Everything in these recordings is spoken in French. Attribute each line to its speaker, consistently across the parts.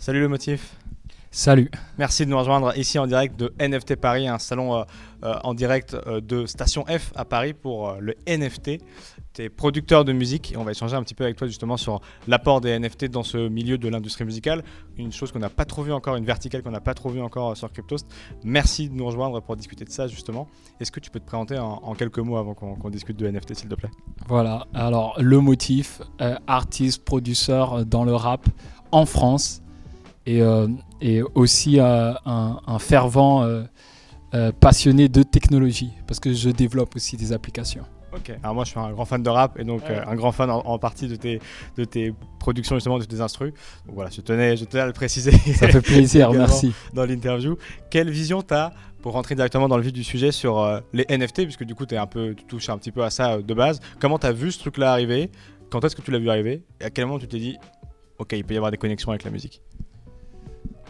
Speaker 1: Salut le motif.
Speaker 2: Salut.
Speaker 1: Merci de nous rejoindre ici en direct de NFT Paris, un salon euh, euh, en direct euh, de Station F à Paris pour le NFT. Tu es producteur de musique et on va échanger un petit peu avec toi justement sur l'apport des NFT dans ce milieu de l'industrie musicale. Une chose qu'on n'a pas trop vue encore, une verticale qu'on n'a pas trop vue encore sur Cryptost. Merci de nous rejoindre pour discuter de ça justement. Est-ce que tu peux te présenter en, quelques mots avant qu'on discute de NFT s'il te plaît?
Speaker 2: Voilà, alors le motif, artiste, producteur dans le rap en France et, euh, et aussi euh, un, fervent euh, passionné de technologie parce que je développe aussi des applications.
Speaker 1: Ok, alors moi je suis un grand fan de rap et donc un grand fan en, partie de tes, de tes productions justement, de tes instrus. Donc voilà, je tenais, je tenais à le préciser.
Speaker 2: Ça fait plaisir, merci.
Speaker 1: Dans l'interview. Quelle vision tu as pour rentrer directement dans le vif du sujet sur les NFT, puisque du coup es un peu, tu touches un petit peu à ça de base. Comment tu as vu ce truc-là arriver? Quand est-ce que tu l'as vu arriver? Et à quel moment tu t'es dit, ok, il peut y avoir des connexions avec la musique?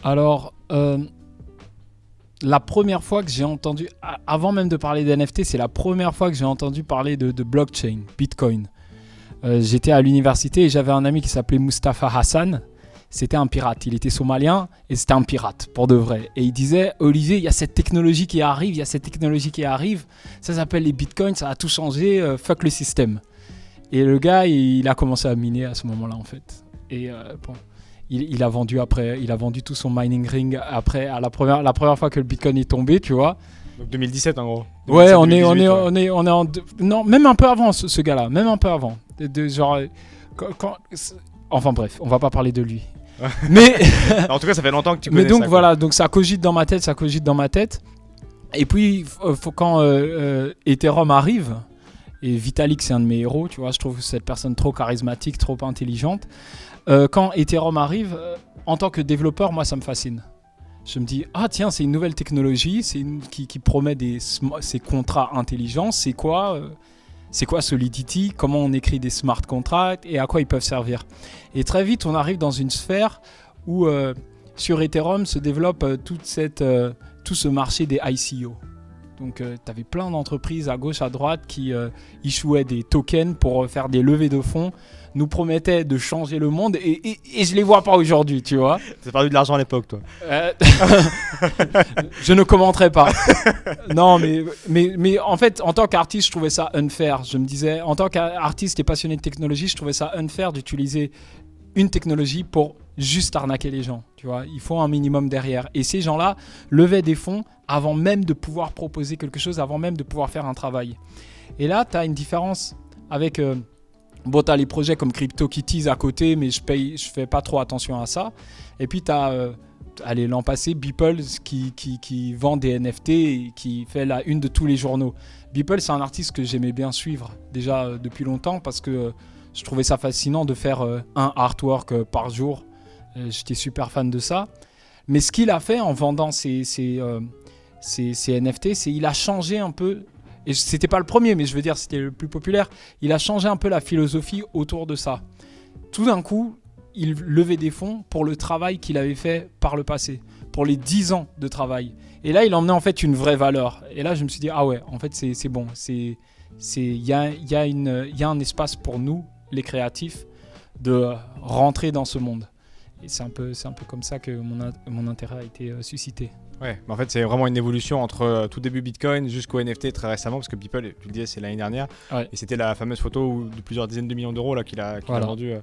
Speaker 2: Alors, euh, la première fois que j'ai entendu, avant même de parler d'NFT, c'est la première fois que j'ai entendu parler de, blockchain, Bitcoin. Euh, j'étais à l'université et j'avais un ami qui s'appelait Mustafa Hassan. C'était un pirate. Il était somalien et c'était un pirate, pour de vrai. Et il disait Olivier, il y a cette technologie qui arrive, il y a cette technologie qui arrive. Ça s'appelle les bitcoins, ça a tout changé, euh, fuck le système. Et le gars, il, a commencé à miner à ce moment-là, en fait. Et bon il, a vendu après, il a vendu tout son mining ring après à la première, la première fois que le Bitcoin est tombé, tu vois.
Speaker 1: Donc 2017 en gros.
Speaker 2: ouais, on est, on est, on est, on est en, non, même un peu avant ce, gars-là, même un peu avant. De, genre, quand, enfin bref, on va pas parler de lui.
Speaker 1: mais en tout cas, ça fait longtemps que tu connais
Speaker 2: Mais donc voilà, donc ça cogite dans ma tête, ça cogite dans ma tête. Et puis faut, quand euh, euh, Ethereum arrive, et Vitalik c'est un de mes héros, tu vois, je trouve cette personne trop charismatique, trop intelligente. Euh, quand Ethereum arrive, euh, en tant que développeur, moi, ça me fascine. Je me dis, ah tiens, c'est une nouvelle technologie, c'est qui, promet des ces contrats intelligents. C'est quoi, euh, c'est quoi Solidity Comment on écrit des smart contracts et à quoi ils peuvent servir Et très vite, on arrive dans une sphère où sur Ethereum se développe toute cette, tout ce marché des ICO. Donc, tu avais plein d'entreprises à gauche, à droite qui échouaient des tokens pour faire des levées de fonds nous promettait de changer le monde et, et, je les vois pas aujourd'hui, tu vois.
Speaker 1: T'as perdu de l'argent à l'époque, toi. Euh,
Speaker 2: je ne commenterai pas. non, mais, mais, mais en fait, en tant qu'artiste, je trouvais ça unfair. Je me disais, en tant qu'artiste et passionné de technologie, je trouvais ça unfair d'utiliser une technologie pour juste arnaquer les gens. Il faut un minimum derrière. Et ces gens-là levaient des fonds avant même de pouvoir proposer quelque chose, avant même de pouvoir faire un travail. Et là, tu as une différence avec euh, Bon, tu as les projets comme CryptoKitties à côté, mais je paye, je fais pas trop attention à ça. Et puis tu as, euh, l'an passé, Beeple qui, qui, vend des NFT et qui fait la une de tous les journaux. Beeple, c'est un artiste que j'aimais bien suivre déjà euh, depuis longtemps parce que euh, je trouvais ça fascinant de faire un artwork par jour. J'étais super fan de ça. Mais ce qu'il a fait en vendant ses, ses NFT, c'est il a changé un peu et c'était pas le premier, mais je veux dire, c'était le plus populaire. Il a changé un peu la philosophie autour de ça. Tout d'un coup, il levait des fonds pour le travail qu'il avait fait par le passé, pour les 10 ans de travail. Et là, il emmenait en fait une vraie valeur. Et là, je me suis dit, ah ouais, en fait, c'est bon. Il y a un espace pour nous, les créatifs, de rentrer dans ce monde. C'est un, peu, un peu comme ça que mon, mon intérêt a été euh, suscité.
Speaker 1: Ouais, mais en fait, c'est vraiment une évolution entre euh, tout début Bitcoin jusqu'au NFT très récemment, parce que People, tu le disais, c'est l'année dernière, et c'était la fameuse photo de plusieurs dizaines de millions d'euros qu'il a, qu a vendu. Euh,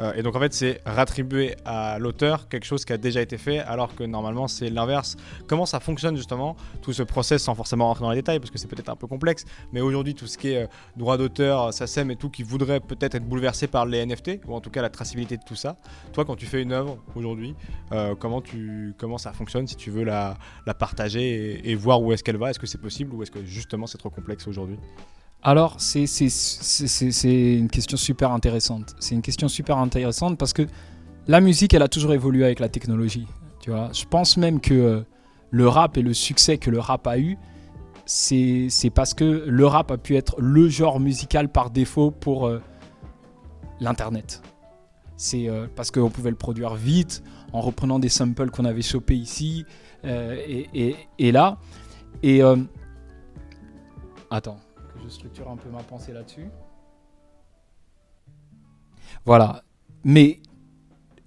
Speaker 1: euh, et donc, en fait, c'est rattribuer à l'auteur quelque chose qui a déjà été fait, alors que normalement, c'est l'inverse. Comment ça fonctionne justement, tout ce process, sans forcément rentrer dans les détails, parce que c'est peut-être un peu complexe, mais aujourd'hui, tout ce qui est droit d'auteur, SACEM et tout, qui voudrait peut-être être bouleversé par les NFT, ou en tout cas la traçabilité de tout ça. Toi, quand tu fais une œuvre aujourd'hui, comment, tu, comment ça fonctionne si tu veux la la partager et, voir où est-ce qu'elle va Est-ce que c'est possible ou est-ce que justement c'est trop complexe aujourd'hui
Speaker 2: alors, c'est une question super intéressante. C'est une question super intéressante parce que la musique, elle a toujours évolué avec la technologie. Tu vois, je pense même que euh, le rap et le succès que le rap a eu, c'est parce que le rap a pu être le genre musical par défaut pour euh, l'internet. C'est euh, parce qu'on pouvait le produire vite en reprenant des samples qu'on avait chopés ici euh, et, là. Et euh, attends, que je structure un peu ma pensée là-dessus. Voilà. Mais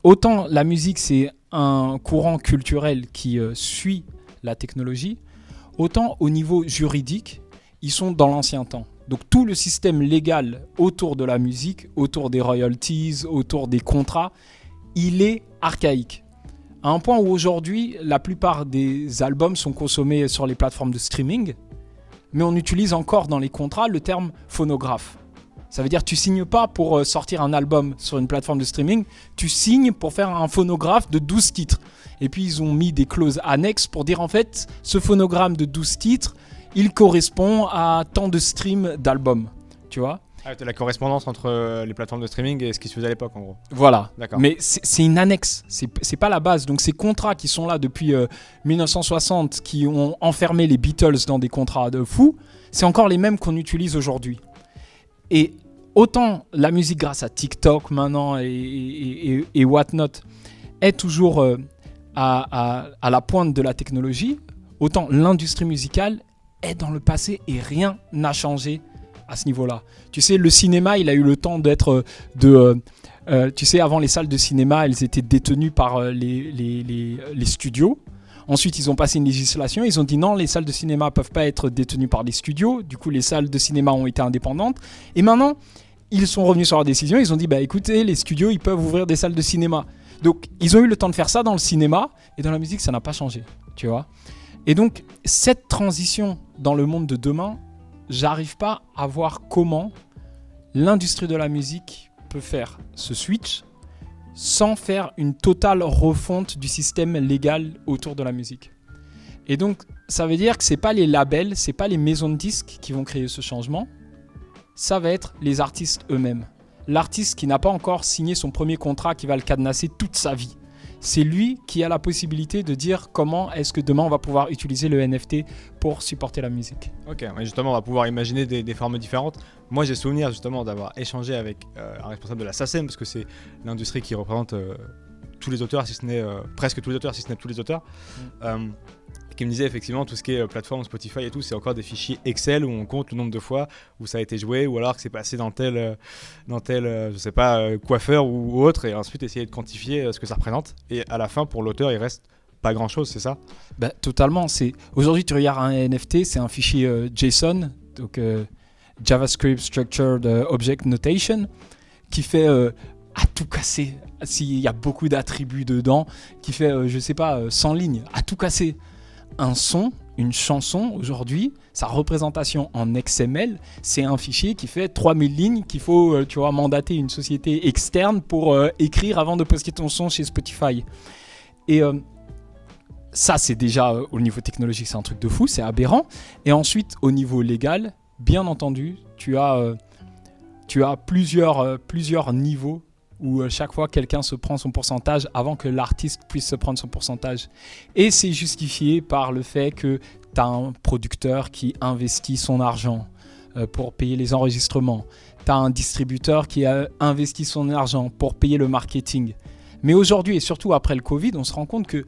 Speaker 2: autant la musique, c'est un courant culturel qui euh, suit la technologie, autant au niveau juridique, ils sont dans l'ancien temps. Donc tout le système légal autour de la musique, autour des royalties, autour des contrats, il est archaïque. À un point où aujourd'hui, la plupart des albums sont consommés sur les plateformes de streaming, mais on utilise encore dans les contrats le terme phonographe. Ça veut dire tu signes pas pour euh, sortir un album sur une plateforme de streaming, tu signes pour faire un phonographe de 12 titres. Et puis ils ont mis des clauses annexes pour dire en fait ce phonogramme de 12 titres, il correspond à tant de streams d'albums. Tu vois?
Speaker 1: Ah, la correspondance entre euh, les plateformes de streaming et ce qui se faisait à l'époque, en gros.
Speaker 2: Voilà. Mais c'est une annexe. C'est pas la base. Donc ces contrats qui sont là depuis 1960, euh, qui ont enfermé les Beatles dans des contrats de fous, c'est encore les mêmes qu'on utilise aujourd'hui. Et autant la musique grâce à TikTok maintenant et, et, whatnot est toujours euh, à, la pointe de la technologie, autant l'industrie musicale est dans le passé et rien n'a changé à ce niveau-là. Tu sais, le cinéma, il a eu le temps d'être euh, de... Euh, tu sais, avant les salles de cinéma, elles étaient détenues par les, les, studios. Ensuite, ils ont passé une législation. Ils ont dit non, les salles de cinéma peuvent pas être détenues par les studios. Du coup, les salles de cinéma ont été indépendantes. Et maintenant, ils sont revenus sur leur décision, ils ont dit bah écoutez, les studios ils peuvent ouvrir des salles de cinéma. Donc ils ont eu le temps de faire ça dans le cinéma et dans la musique ça n'a pas changé, tu vois? Et donc cette transition dans le monde de demain, j'arrive pas à voir comment l'industrie de la musique peut faire ce switch sans faire une totale refonte du système légal autour de la musique. Et donc ça veut dire que c'est pas les labels, c'est pas les maisons de disques qui vont créer ce changement, ça va être les artistes eux-mêmes. L'artiste qui n'a pas encore signé son premier contrat qui va le cadenasser toute sa vie. C'est lui qui a la possibilité de dire comment est-ce que demain on va pouvoir utiliser le NFT pour supporter la musique.
Speaker 1: Ok, justement on va pouvoir imaginer des, formes différentes. Moi j'ai souvenir justement d'avoir échangé avec euh, un responsable de la SACEM parce que c'est l'industrie qui représente euh, tous les auteurs, si ce n'est euh, presque tous les auteurs, si ce n'est tous les auteurs. Mm qui me disait effectivement tout ce qui est euh, plateforme Spotify et tout, c'est encore des fichiers Excel où on compte le nombre de fois où ça a été joué ou alors que c'est passé dans tel, euh, dans tel euh, je sais pas, coiffeur ou autre et ensuite essayer de quantifier ce que ça représente. Et à la fin, pour l'auteur, il reste pas grand chose, c'est ça?
Speaker 2: Bah, Totalement. Aujourd'hui, tu regardes un NFT, c'est un fichier JSON, donc JavaScript Structured Object Notation, qui fait à tout casser. S'il y a beaucoup d'attributs dedans, qui fait, je sais pas, 100 lignes, à tout casser un son, une chanson aujourd'hui, sa représentation en XML, c'est un fichier qui fait 3000 lignes qu'il faut, euh, tu vois, mandater une société externe pour euh, écrire avant de poster ton son chez Spotify. Et euh, ça, c'est déjà au niveau technologique, c'est un truc de fou, c'est aberrant. Et ensuite, au niveau légal, bien entendu, tu as, tu as plusieurs, plusieurs niveaux où euh, chaque fois quelqu'un se prend son pourcentage avant que l'artiste puisse se prendre son pourcentage. Et c'est justifié par le fait que tu as un producteur qui investit son argent euh, pour payer les enregistrements. Tu as un distributeur qui a investi son argent pour payer le marketing. Mais aujourd'hui et surtout après le Covid, on se rend compte que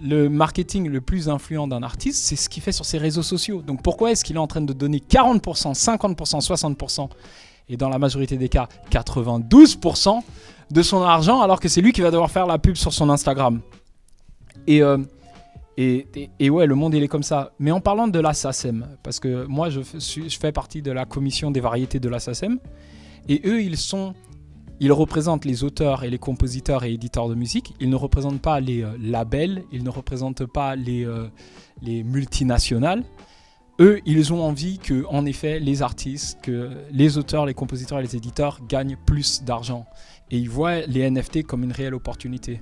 Speaker 2: le marketing le plus influent d'un artiste, c'est ce qu'il fait sur ses réseaux sociaux. Donc pourquoi est-ce qu'il est en train de donner 40%, 50%, 60% et dans la majorité des cas 92% de son argent alors que c'est lui qui va devoir faire la pub sur son Instagram. Euh, et, et, ouais, le monde il est comme ça. Mais en parlant de la SACEM, parce que moi je, je fais partie de la commission des variétés de la SACEM, et eux ils sont, ils représentent les auteurs et les compositeurs et éditeurs de musique. Ils ne représentent pas les euh, labels, ils ne représentent pas les, euh, les multinationales eux, ils ont envie que, en effet, les artistes, que les auteurs, les compositeurs et les éditeurs gagnent plus d'argent. Et ils voient les NFT comme une réelle opportunité.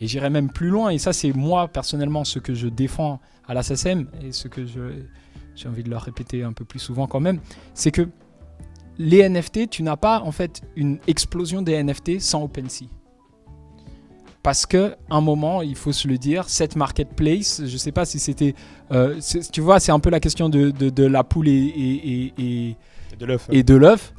Speaker 2: Et j'irai même plus loin, et ça c'est moi personnellement ce que je défends à la SSM, et ce que j'ai envie de leur répéter un peu plus souvent quand même, c'est que les NFT, tu n'as pas en fait une explosion des NFT sans OpenSea. Parce que un moment, il faut se le dire, cette marketplace, je ne sais pas si c'était, euh, tu vois, c'est un peu la question de, de, la poule et, et, et de l'œuf.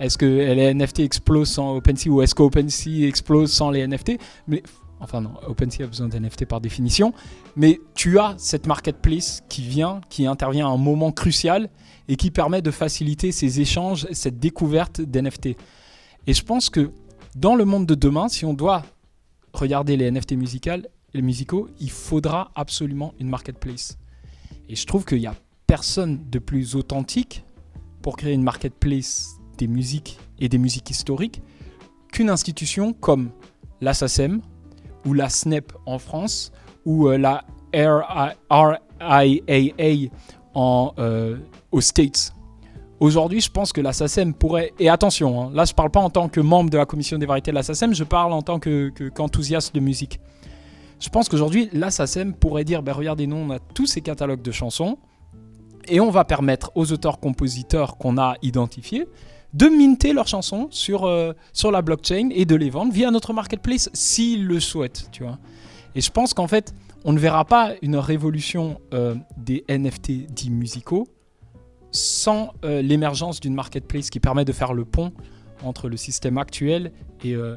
Speaker 2: Est-ce que les NFT explosent sans OpenSea ou est-ce que OpenSea explose sans les NFT Mais enfin non, OpenSea a besoin d'NFT par définition. Mais tu as cette marketplace qui vient, qui intervient à un moment crucial et qui permet de faciliter ces échanges, cette découverte d'NFT. Et je pense que dans le monde de demain, si on doit regardez les NFT musicaux, il faudra absolument une marketplace. Et je trouve qu'il n'y a personne de plus authentique pour créer une marketplace des musiques et des musiques historiques qu'une institution comme la SACEM ou la SNEP en France ou euh, la RIAA euh, aux States. Aujourd'hui, je pense que la SACEM pourrait, et attention, hein, là je ne parle pas en tant que membre de la commission des variétés de la SACEM, je parle en tant qu'enthousiaste de musique. Je pense qu'aujourd'hui, la SACEM pourrait dire, ben regardez, nous on a tous ces catalogues de chansons, et on va permettre aux auteurs-compositeurs qu'on a identifiés de minter leurs chansons sur, euh, sur la blockchain et de les vendre via notre marketplace s'ils le souhaitent, tu vois. Et je pense qu'en fait, on ne verra pas une révolution euh, des NFT dits musicaux sans euh, l'émergence d'une marketplace qui permet de faire le pont entre le système actuel et euh,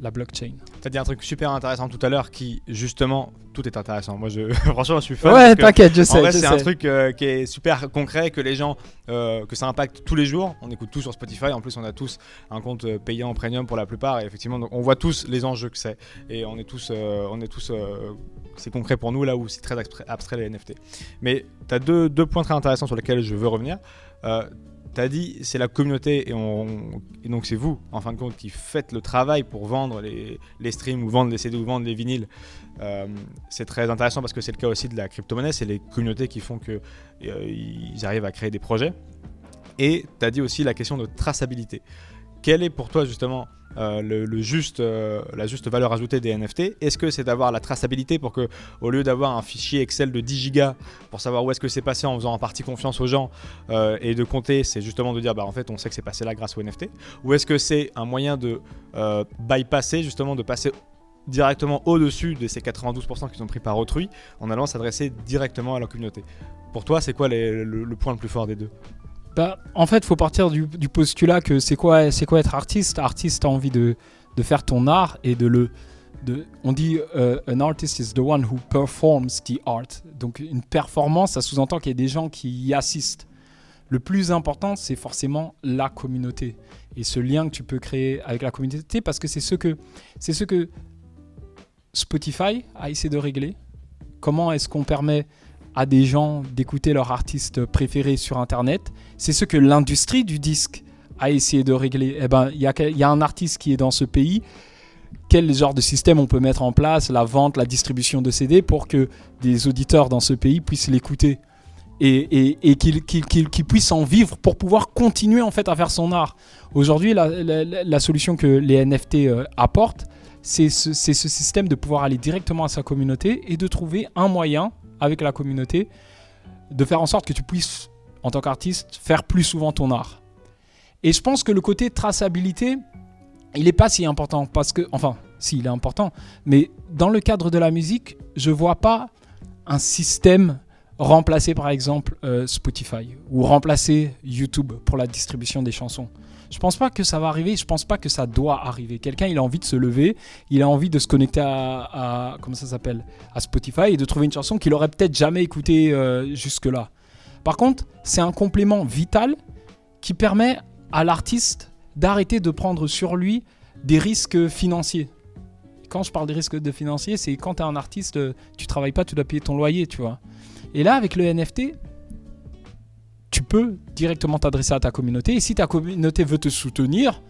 Speaker 2: la blockchain.
Speaker 1: Tu as dit un truc super intéressant tout à l'heure qui, justement, tout est intéressant. Moi, je, franchement, je suis fan.
Speaker 2: Ouais, t'inquiète, je sais.
Speaker 1: En c'est un truc euh, qui est super concret, que les gens, euh, que ça impacte tous les jours. On écoute tout sur Spotify. En plus, on a tous un compte payant premium pour la plupart. Et effectivement, donc, on voit tous les enjeux que c'est. Et on est tous, on est tous c'est concret pour nous là où c'est très abstrait les NFT. Mais tu as deux, deux, points très intéressants sur lesquels je veux revenir tu as dit, c'est la communauté et, on, donc c'est vous, en fin de compte, qui faites le travail pour vendre les, les streams ou vendre les CD ou vendre les vinyles. Euh, c'est très intéressant parce que c'est le cas aussi de la crypto-monnaie, c'est les communautés qui font qu'ils euh, arrivent à créer des projets. Et tu as dit aussi la question de traçabilité. Quelle est pour toi justement euh, euh, la juste valeur ajoutée des NFT Est-ce que c'est d'avoir la traçabilité pour que, au lieu d'avoir un fichier Excel de 10 gigas pour savoir où est-ce que c'est passé en faisant en partie confiance aux gens euh, et de compter, c'est justement de dire bah en fait on sait que c'est passé là grâce au NFT Ou est-ce que c'est un moyen de bypasser justement de passer directement au-dessus de ces 92% qui sont pris par autrui en allant s'adresser directement à la communauté? Pour toi, c'est quoi le, point le plus fort des deux?
Speaker 2: En fait, faut partir du, postulat que c'est quoi, c'est quoi être artiste Artiste, a envie de, de, faire ton art et de le. De, on dit uh, an artist is the one who performs the art. Donc une performance, ça sous-entend qu'il y a des gens qui y assistent. Le plus important, c'est forcément la communauté et ce lien que tu peux créer avec la communauté parce que c'est ce que c'est ce que Spotify a essayé de régler. Comment est-ce qu'on permet à des gens d'écouter leur artiste préféré sur Internet. C'est ce que l'industrie du disque a essayé de régler. Eh ben, il y, a un artiste qui est dans ce pays. Quel genre de système on peut mettre en place, la vente, la distribution de CD pour que des auditeurs dans ce pays puissent l'écouter et, et, et en vivre pour pouvoir continuer en fait à faire son art. Aujourd'hui, la, solution que les NFT euh, apportent, c'est ce, ce, système de pouvoir aller directement à sa communauté et de trouver un moyen avec la communauté, de faire en sorte que tu puisses, en tant qu'artiste, faire plus souvent ton art. Et je pense que le côté traçabilité, il n'est pas si important parce que, enfin, si, il est important, mais dans le cadre de la musique, je vois pas un système remplacer par exemple euh, Spotify ou remplacer YouTube pour la distribution des chansons. Je pense pas que ça va arriver, je pense pas que ça doit arriver. Quelqu'un, il a envie de se lever, il a envie de se connecter à, comment ça s'appelle, à Spotify et de trouver une chanson qu'il aurait peut-être jamais écoutée euh, jusque-là. Par contre, c'est un complément vital qui permet à l'artiste d'arrêter de prendre sur lui des risques financiers. Quand je parle des risques de financiers, c'est quand tu es un artiste, tu travailles pas, tu dois payer ton loyer, tu vois. Et là, avec le NFT, tu peux directement t'adresser à ta communauté. Et si ta communauté veut te soutenir,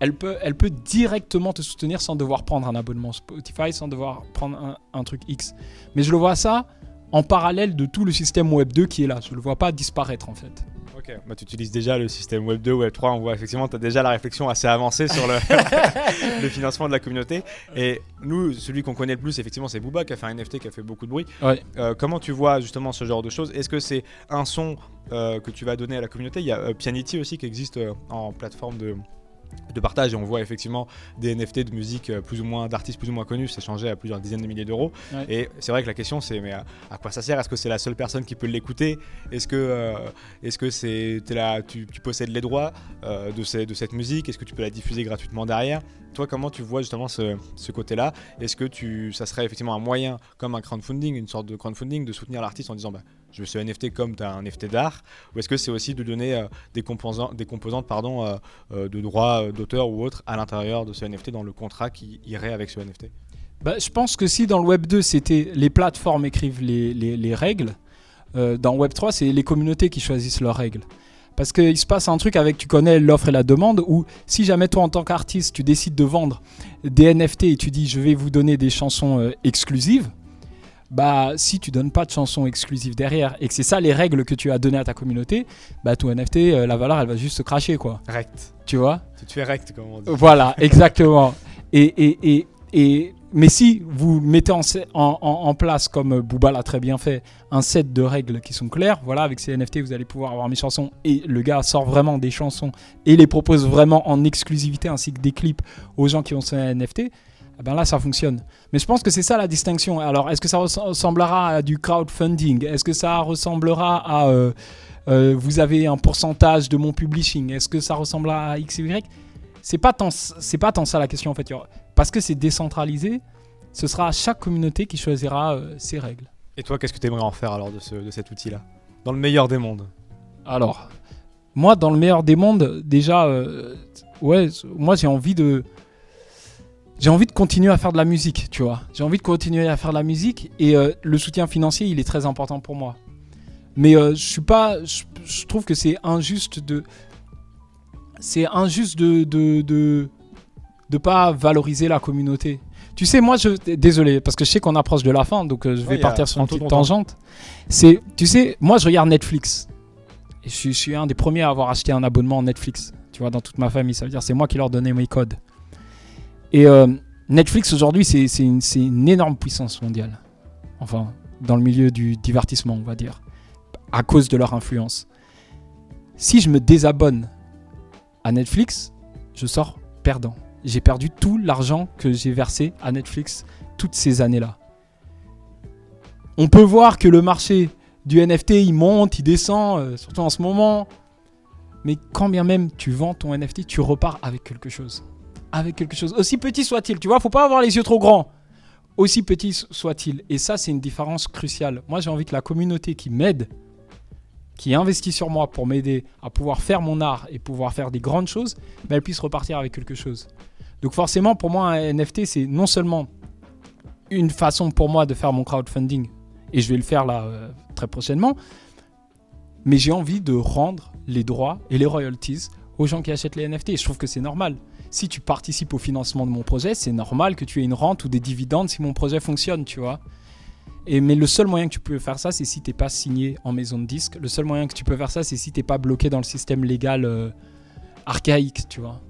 Speaker 2: elle peut, directement te soutenir sans devoir prendre un abonnement Spotify, sans devoir prendre un, truc X. Mais je le vois ça en parallèle de tout le système Web 2 qui est là. Je ne le vois pas disparaître en fait.
Speaker 1: Ok, bah, tu utilises déjà le système Web 2, Web 3, on voit effectivement, tu as déjà la réflexion assez avancée sur le, le, financement de la communauté. Et nous, celui qu'on connaît le plus, effectivement, c'est Booba qui a fait un NFT qui a fait beaucoup de bruit. Euh, comment tu vois justement ce genre de choses? Est-ce que c'est un son euh, que tu vas donner à la communauté? Il y a euh, Pianity aussi qui existe en plateforme de de partage et on voit effectivement des NFT de musique euh, plus ou moins d'artistes plus ou moins connus s'échanger à plusieurs dizaines de milliers d'euros. Et c'est vrai que la question c'est mais à, quoi ça sert? Est-ce que c'est la seule personne qui peut l'écouter? Est-ce que euh, est-ce que c'est là tu, possèdes les droits euh, de, de cette musique? Est-ce que tu peux la diffuser gratuitement derrière? Toi comment tu vois justement ce, côté là est-ce que tu ça serait effectivement un moyen comme un crowdfunding une sorte de crowdfunding de soutenir l'artiste en disant bah je ce NFT comme tu as un NFT d'art Ou est-ce que c'est aussi de donner euh, des, composants, des composantes pardon, euh, euh, de droits d'auteur ou autre à l'intérieur de ce NFT dans le contrat qui irait avec ce NFT
Speaker 2: bah, Je pense que si dans le Web 2, c'était les plateformes écrivent les, les, règles, dans Web 3, c'est les communautés qui choisissent leurs règles. Parce qu'il se passe un truc avec, tu connais l'offre et la demande, où si jamais toi en tant qu'artiste, tu décides de vendre des NFT et tu dis je vais vous donner des chansons exclusives, bah si tu donnes pas de chansons exclusives derrière et que c'est ça les règles que tu as données à ta communauté, bah ton NFT, euh, la valeur, elle va juste se cracher quoi.
Speaker 1: Rect.
Speaker 2: Tu vois
Speaker 1: Tu te fais rect comme on dit.
Speaker 2: Voilà, exactement. et, et, et, et, mais si vous mettez en, en, en place, comme Booba l'a très bien fait, un set de règles qui sont claires, voilà, avec ces NFT, vous allez pouvoir avoir mes chansons et le gars sort vraiment des chansons et les propose vraiment en exclusivité ainsi que des clips aux gens qui ont ces NFT eh ben là ça fonctionne. Mais je pense que c'est ça la distinction. Alors est-ce que ça ressemblera à du crowdfunding? Est-ce que ça ressemblera à euh, euh, vous avez un pourcentage de mon publishing? Est-ce que ça ressemblera à X, Y? C'est pas tant c'est pas tant ça la question en fait. Parce que c'est décentralisé, ce sera chaque communauté qui choisira euh, ses règles.
Speaker 1: Et toi, qu'est-ce que tu aimerais en faire alors de, ce, de cet outil-là? Dans le meilleur des mondes
Speaker 2: Alors, moi, dans le meilleur des mondes, déjà, ouais, moi j'ai envie de j'ai envie de continuer à faire de la musique, tu vois. J'ai envie de continuer à faire de la musique et euh, le soutien financier, il est très important pour moi. Mais euh, je suis pas, je, trouve que c'est injuste de, c'est injuste de, de, de, de, pas valoriser la communauté. Tu sais, moi, je, désolé, parce que je sais qu'on approche de la fin, donc euh, je vais partir sur une petite tangente. C'est, tu sais, moi, je regarde Netflix. Et je, je suis un des premiers à avoir acheté un abonnement Netflix. Tu vois, dans toute ma famille, ça veut dire c'est moi qui leur donnais mes codes. Et euh, Netflix aujourd'hui, c'est une, énorme puissance mondiale. Enfin, dans le milieu du divertissement, on va dire. À cause de leur influence. Si je me désabonne à Netflix, je sors perdant. J'ai perdu tout l'argent que j'ai versé à Netflix toutes ces années-là. On peut voir que le marché du NFT, il monte, il descend, euh, surtout en ce moment. Mais quand bien même tu vends ton NFT, tu repars avec quelque chose avec quelque chose. Aussi petit soit-il, tu vois, faut pas avoir les yeux trop grands. Aussi petit soit-il. Et ça, c'est une différence cruciale. Moi, j'ai envie que la communauté qui m'aide, qui investit sur moi pour m'aider à pouvoir faire mon art et pouvoir faire des grandes choses, ben, elle puisse repartir avec quelque chose. Donc forcément, pour moi, un NFT, c'est non seulement une façon pour moi de faire mon crowdfunding, et je vais le faire là euh, très prochainement, mais j'ai envie de rendre les droits et les royalties aux gens qui achètent les NFT. Et je trouve que c'est normal si tu participes au financement de mon projet, c'est normal que tu aies une rente ou des dividendes si mon projet fonctionne, tu vois. Et, mais le seul moyen que tu peux faire ça, c'est si tu n'es pas signé en maison de disque. Le seul moyen que tu peux faire ça, c'est si tu n'es pas bloqué dans le système légal euh, archaïque, tu vois.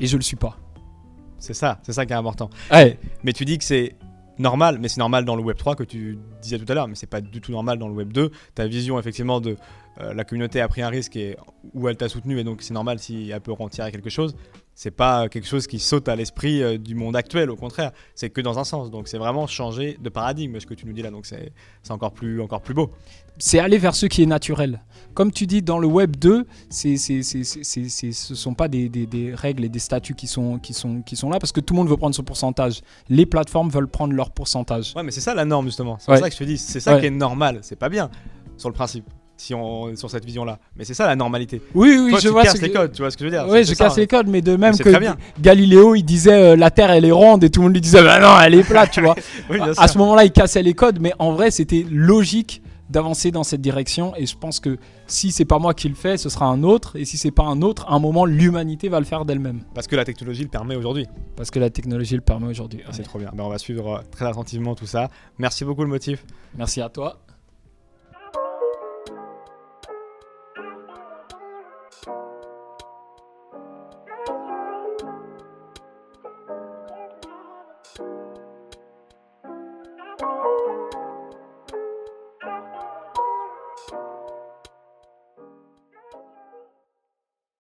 Speaker 2: Et je le suis pas.
Speaker 1: C'est ça, c'est ça qui est important.
Speaker 2: Ouais.
Speaker 1: Mais tu dis que c'est normal, mais c'est normal dans le Web 3 que tu disais tout à l'heure, mais c'est pas du tout normal dans le Web 2. Ta vision effectivement de euh, la communauté a pris un risque et où elle t'a soutenu et donc c'est normal si elle peut en tirer quelque chose. C'est pas quelque chose qui saute à l'esprit euh, du monde actuel, au contraire, c'est que dans un sens. Donc c'est vraiment changer de paradigme ce que tu nous dis là, donc c'est encore plus, encore plus beau.
Speaker 2: C'est aller vers ce qui est naturel. Comme tu dis dans le Web 2, c'est, c'est, ce sont pas des, des, règles et des statuts qui sont, qui, sont, qui sont là parce que tout le monde veut prendre son pourcentage. Les plateformes veulent prendre leur pourcentage.
Speaker 1: Ouais, mais c'est ça la norme justement. C'est ça que je te dis, c'est ça qui est normal. C'est pas bien sur le principe si on est sur cette vision-là. Mais c'est ça la normalité.
Speaker 2: Oui, oui, je
Speaker 1: tu
Speaker 2: vois.
Speaker 1: casses les codes, tu vois ce que je veux dire.
Speaker 2: Oui, je casse les codes, mais de même que Galiléo, il disait euh, la Terre elle est ronde et tout le monde lui disait bah non, elle est plate, tu vois. à ce moment-là, il cassait les codes, mais en vrai, c'était logique d'avancer dans cette direction et je pense que si c'est pas moi qui le fais ce sera un autre et si c'est pas un autre à un moment l'humanité va le faire d'elle-même.
Speaker 1: Parce que la technologie le permet aujourd'hui.
Speaker 2: Parce que la technologie le permet aujourd'hui
Speaker 1: c'est trop bien. Ben, on va suivre euh, très attentivement tout ça. Merci beaucoup le motif.
Speaker 2: Merci à toi